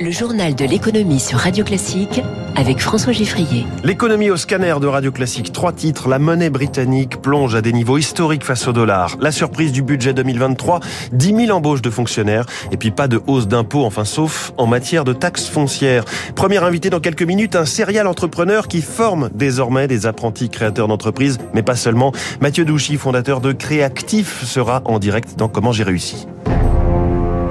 Le journal de l'économie sur Radio Classique avec François Giffrier. L'économie au scanner de Radio Classique. Trois titres. La monnaie britannique plonge à des niveaux historiques face au dollar. La surprise du budget 2023. 10 000 embauches de fonctionnaires. Et puis pas de hausse d'impôts, enfin sauf en matière de taxes foncières. Premier invité dans quelques minutes, un serial entrepreneur qui forme désormais des apprentis créateurs d'entreprises, mais pas seulement. Mathieu Douchy, fondateur de Créactif, sera en direct dans Comment j'ai réussi.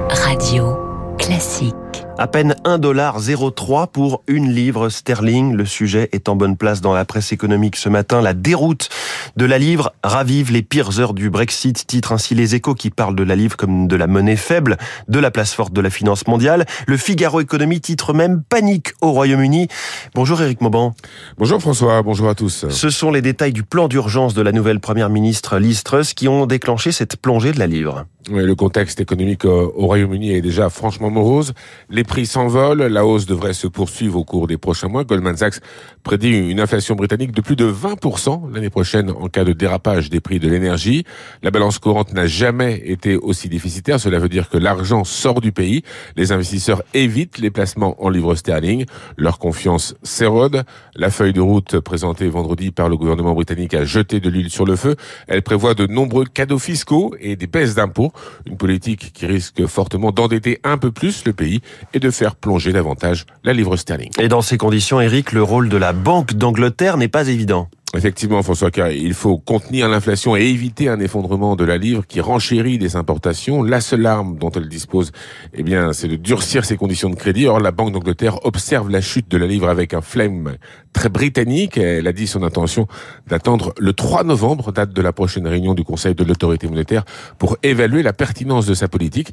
Radio Classique. À peine 1,03$ pour une livre sterling. Le sujet est en bonne place dans la presse économique ce matin. La déroute de la livre ravive les pires heures du Brexit. Titre ainsi les échos qui parlent de la livre comme de la monnaie faible de la place forte de la finance mondiale. Le Figaro Économie titre même panique au Royaume-Uni. Bonjour Éric Mauban. Bonjour François, bonjour à tous. Ce sont les détails du plan d'urgence de la nouvelle première ministre Liz Truss qui ont déclenché cette plongée de la livre. Le contexte économique euh, au Royaume-Uni est déjà franchement morose. Les prix s'envolent, la hausse devrait se poursuivre au cours des prochains mois. Goldman Sachs prédit une inflation britannique de plus de 20% l'année prochaine en cas de dérapage des prix de l'énergie. La balance courante n'a jamais été aussi déficitaire. Cela veut dire que l'argent sort du pays. Les investisseurs évitent les placements en livres sterling. Leur confiance s'érode. La feuille de route présentée vendredi par le gouvernement britannique a jeté de l'huile sur le feu. Elle prévoit de nombreux cadeaux fiscaux et des baisses d'impôts. Une politique qui risque fortement d'endetter un peu plus le pays et de faire plonger davantage la livre sterling. Et dans ces conditions, Eric, le rôle de la Banque d'Angleterre n'est pas évident. Effectivement, François, car il faut contenir l'inflation et éviter un effondrement de la livre qui renchérit des importations. La seule arme dont elle dispose, eh bien, c'est de durcir ses conditions de crédit. Or, la Banque d'Angleterre observe la chute de la livre avec un flemme très britannique. Elle a dit son intention d'attendre le 3 novembre, date de la prochaine réunion du Conseil de l'autorité monétaire, pour évaluer la pertinence de sa politique.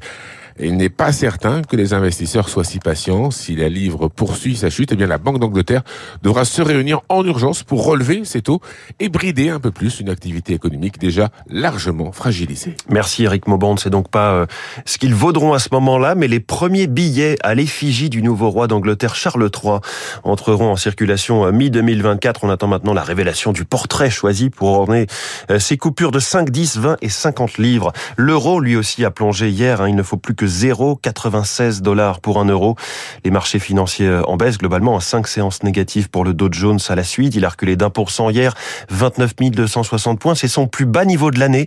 Il n'est pas certain que les investisseurs soient si patients. Si la livre poursuit sa chute, eh bien la Banque d'Angleterre devra se réunir en urgence pour relever ses taux et brider un peu plus une activité économique déjà largement fragilisée. Merci Eric Mauband. C'est donc pas euh, ce qu'ils vaudront à ce moment-là, mais les premiers billets à l'effigie du nouveau roi d'Angleterre Charles III entreront en circulation euh, mi-2024. On attend maintenant la révélation du portrait choisi pour orner euh, ces coupures de 5, 10, 20 et 50 livres. L'euro lui aussi a plongé hier. Hein. Il ne faut plus que 0,96 dollars pour un euro. Les marchés financiers euh, en baisse globalement à 5 séances négatives pour le Dow Jones à la suite. Il a reculé d'un pour cent hier, 29 260 points. C'est son plus bas niveau de l'année.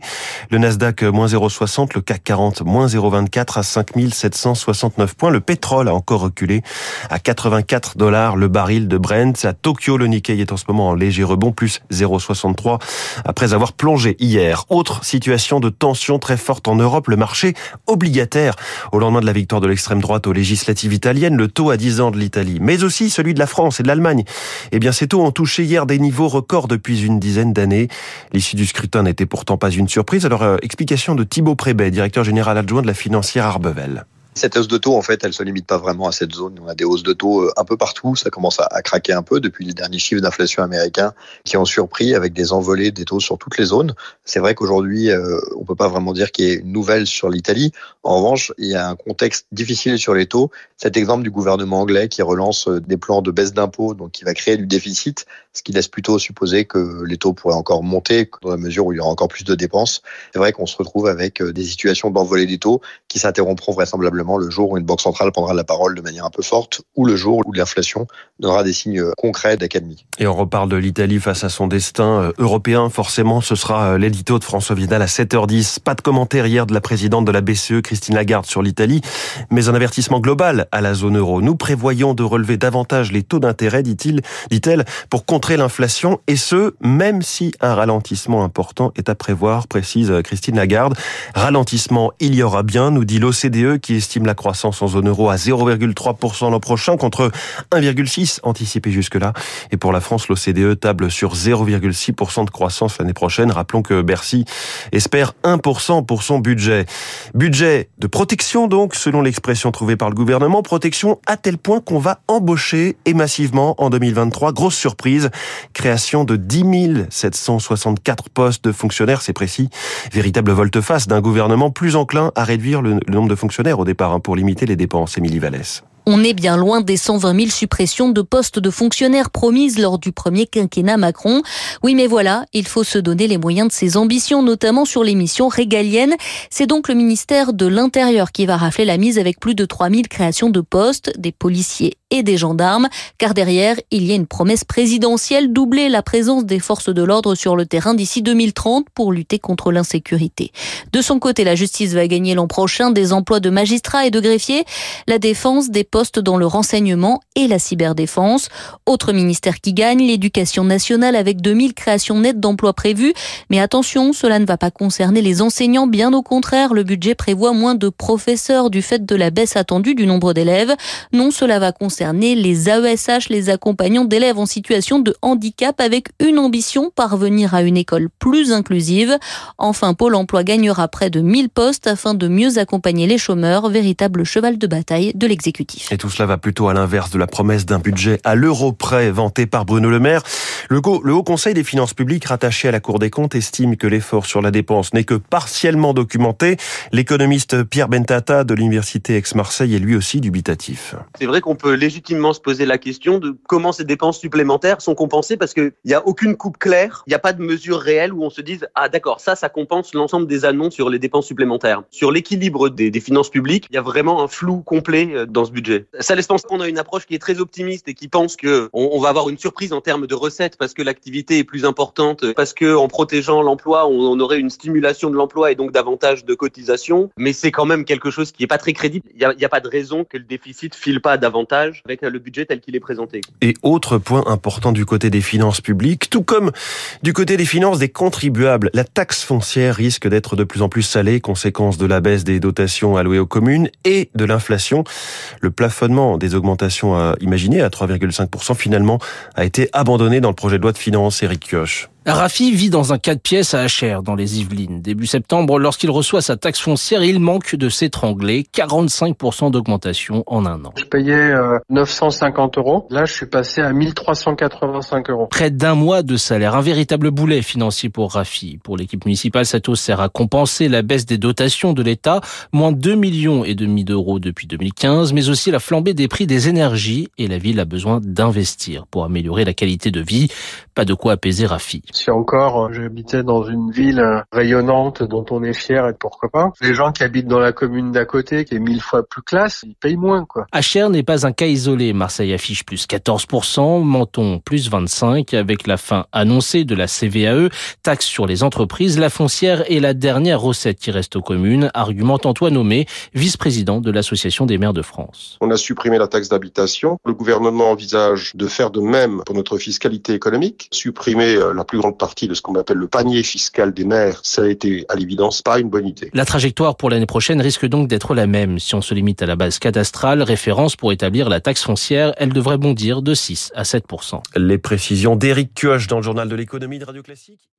Le Nasdaq euh, moins 0,60, le CAC 40 moins 0,24 à 5 769 points. Le pétrole a encore reculé à 84 dollars le baril de Brent. À Tokyo, le Nikkei est en ce moment en léger rebond, plus 0,63 après avoir plongé hier. Autre situation de tension très forte en Europe, le marché obligataire au lendemain de la victoire de l'extrême droite aux législatives italiennes, le taux à 10 ans de l'Italie, mais aussi celui de la France et de l'Allemagne. Eh bien, ces taux ont touché hier des niveaux records depuis une dizaine d'années. L'issue du scrutin n'était pourtant pas une surprise. Alors, euh, explication de Thibaut Prébet, directeur général adjoint de la financière Arbevel. Cette hausse de taux, en fait, elle se limite pas vraiment à cette zone. On a des hausses de taux euh, un peu partout. Ça commence à, craquer un peu depuis les derniers chiffres d'inflation américains qui ont surpris avec des envolées des taux sur toutes les zones. C'est vrai qu'aujourd'hui, euh, on peut pas vraiment dire qu'il y ait une nouvelle sur l'Italie. En revanche, il y a un contexte difficile sur les taux. Cet exemple du gouvernement anglais qui relance euh, des plans de baisse d'impôts, donc qui va créer du déficit, ce qui laisse plutôt supposer que les taux pourraient encore monter dans la mesure où il y aura encore plus de dépenses. C'est vrai qu'on se retrouve avec des situations d'envolée des taux qui s'interrompront vraisemblablement le jour où une banque centrale prendra la parole de manière un peu forte ou le jour où l'inflation donnera des signes concrets d'académie. Et on reparle de l'Italie face à son destin euh, européen. Forcément, ce sera euh, l'édito de François Vidal à 7h10. Pas de commentaire hier de la présidente de la BCE, Christine Lagarde, sur l'Italie, mais un avertissement global à la zone euro. Nous prévoyons de relever davantage les taux d'intérêt, dit-il, dit-elle, pour contrer l'inflation, et ce, même si un ralentissement important est à prévoir, précise euh, Christine Lagarde. Ralentissement, il y aura bien, nous dit l'OCDE, qui estime la croissance en zone euro à 0,3% l'an prochain contre 1,6 anticipé jusque-là. Et pour la France, l'OCDE table sur 0,6% de croissance l'année prochaine. Rappelons que Bercy espère 1% pour son budget. Budget de protection donc, selon l'expression trouvée par le gouvernement. Protection à tel point qu'on va embaucher et massivement en 2023. Grosse surprise, création de 10 764 postes de fonctionnaires, c'est précis. Véritable volte-face d'un gouvernement plus enclin à réduire le nombre de fonctionnaires au départ Hein, pour limiter les dépenses, Émilie Vallès. On est bien loin des 120 000 suppressions de postes de fonctionnaires promises lors du premier quinquennat Macron. Oui, mais voilà, il faut se donner les moyens de ses ambitions, notamment sur les missions régaliennes. C'est donc le ministère de l'Intérieur qui va rafler la mise avec plus de 3000 créations de postes, des policiers et des gendarmes, car derrière, il y a une promesse présidentielle doubler la présence des forces de l'ordre sur le terrain d'ici 2030 pour lutter contre l'insécurité. De son côté, la justice va gagner l'an prochain des emplois de magistrats et de greffiers, dans le renseignement et la cyberdéfense. Autre ministère qui gagne, l'éducation nationale avec 2000 créations nettes d'emplois prévues. Mais attention, cela ne va pas concerner les enseignants, bien au contraire, le budget prévoit moins de professeurs du fait de la baisse attendue du nombre d'élèves. Non, cela va concerner les AESH, les accompagnants d'élèves en situation de handicap avec une ambition, parvenir à une école plus inclusive. Enfin, Pôle emploi gagnera près de 1000 postes afin de mieux accompagner les chômeurs, véritable cheval de bataille de l'exécutif. Et tout cela va plutôt à l'inverse de la promesse d'un budget à l'euro près vanté par Bruno Le Maire. Le, Haut Conseil des finances publiques rattaché à la Cour des comptes estime que l'effort sur la dépense n'est que partiellement documenté. L'économiste Pierre Bentata de l'Université Aix-Marseille est lui aussi dubitatif. C'est vrai qu'on peut légitimement se poser la question de comment ces dépenses supplémentaires sont compensées parce qu'il n'y a aucune coupe claire, il n'y a pas de mesure réelle où on se dise ah d'accord ça ça compense l'ensemble des annonces sur les dépenses supplémentaires. Sur l'équilibre des, des, finances publiques, il y a vraiment un flou complet euh, dans ce budget. Ça laisse penser qu'on a une approche qui est très optimiste et qui pense que on, on va avoir une surprise en termes de recettes parce que l'activité est plus importante, parce que en protégeant l'emploi on, on, aurait une stimulation de l'emploi et donc davantage de cotisations. Mais c'est quand même quelque chose qui est pas très crédible. Il n'y a, a, pas de raison que le déficit file pas davantage avec le budget tel qu'il est présenté. Et autre point important du côté des finances publiques, tout comme du côté des finances des contribuables, la taxe foncière risque d'être de plus en plus salée, conséquence de la baisse des dotations allouées aux communes et de l'inflation. Le plafonnement des augmentations imaginées à 3,5% finalement a été abandonné dans le projet de loi de finances Eric Kioch. Rafi vit dans un 4 pièces à Achères, dans les Yvelines. Début septembre, lorsqu'il reçoit sa taxe foncière, il manque de s'étrangler. 45% d'augmentation en un an. Je payais euh, 950 euros. Là, je suis passé à 1385 euros. Près d'un mois de salaire. Un véritable boulet financier pour Rafi. Pour l'équipe municipale, cette hausse sert à compenser la baisse des dotations de l'État. Moins 2 millions et demi d'euros depuis 2015, mais aussi la flambée des prix des énergies. Et la ville a besoin d'investir pour améliorer la qualité de vie. Pas de quoi apaiser Rafi. Si encore j'habitais dans une ville rayonnante dont on est fier et pourquoi pas, les gens qui habitent dans la commune d'à côté, qui est mille fois plus classe, ils payent moins quoi. Achères n'est pas un cas isolé. Marseille affiche plus 14%, Menton plus 25% avec la fin annoncée de la CVAE, taxe sur les entreprises, la foncière et la dernière recette qui reste aux communes, argumente Antoine Nommé, vice-président de l'Association des maires de France. On a supprimé la taxe d'habitation. Le gouvernement envisage de faire de même pour notre fiscalité économique, supprimer la plus grande partie de ce qu'on appelle le panier fiscal des maires, ça a été à l'évidence pas une bonne idée. La trajectoire pour l'année prochaine risque donc d'être la même. Si on se limite à la base cadastrale, référence pour établir la taxe foncière, elle devrait bondir de 6 à 7% Les précisions d'Éric Kioch dans le journal de l'économie de Radio Classique.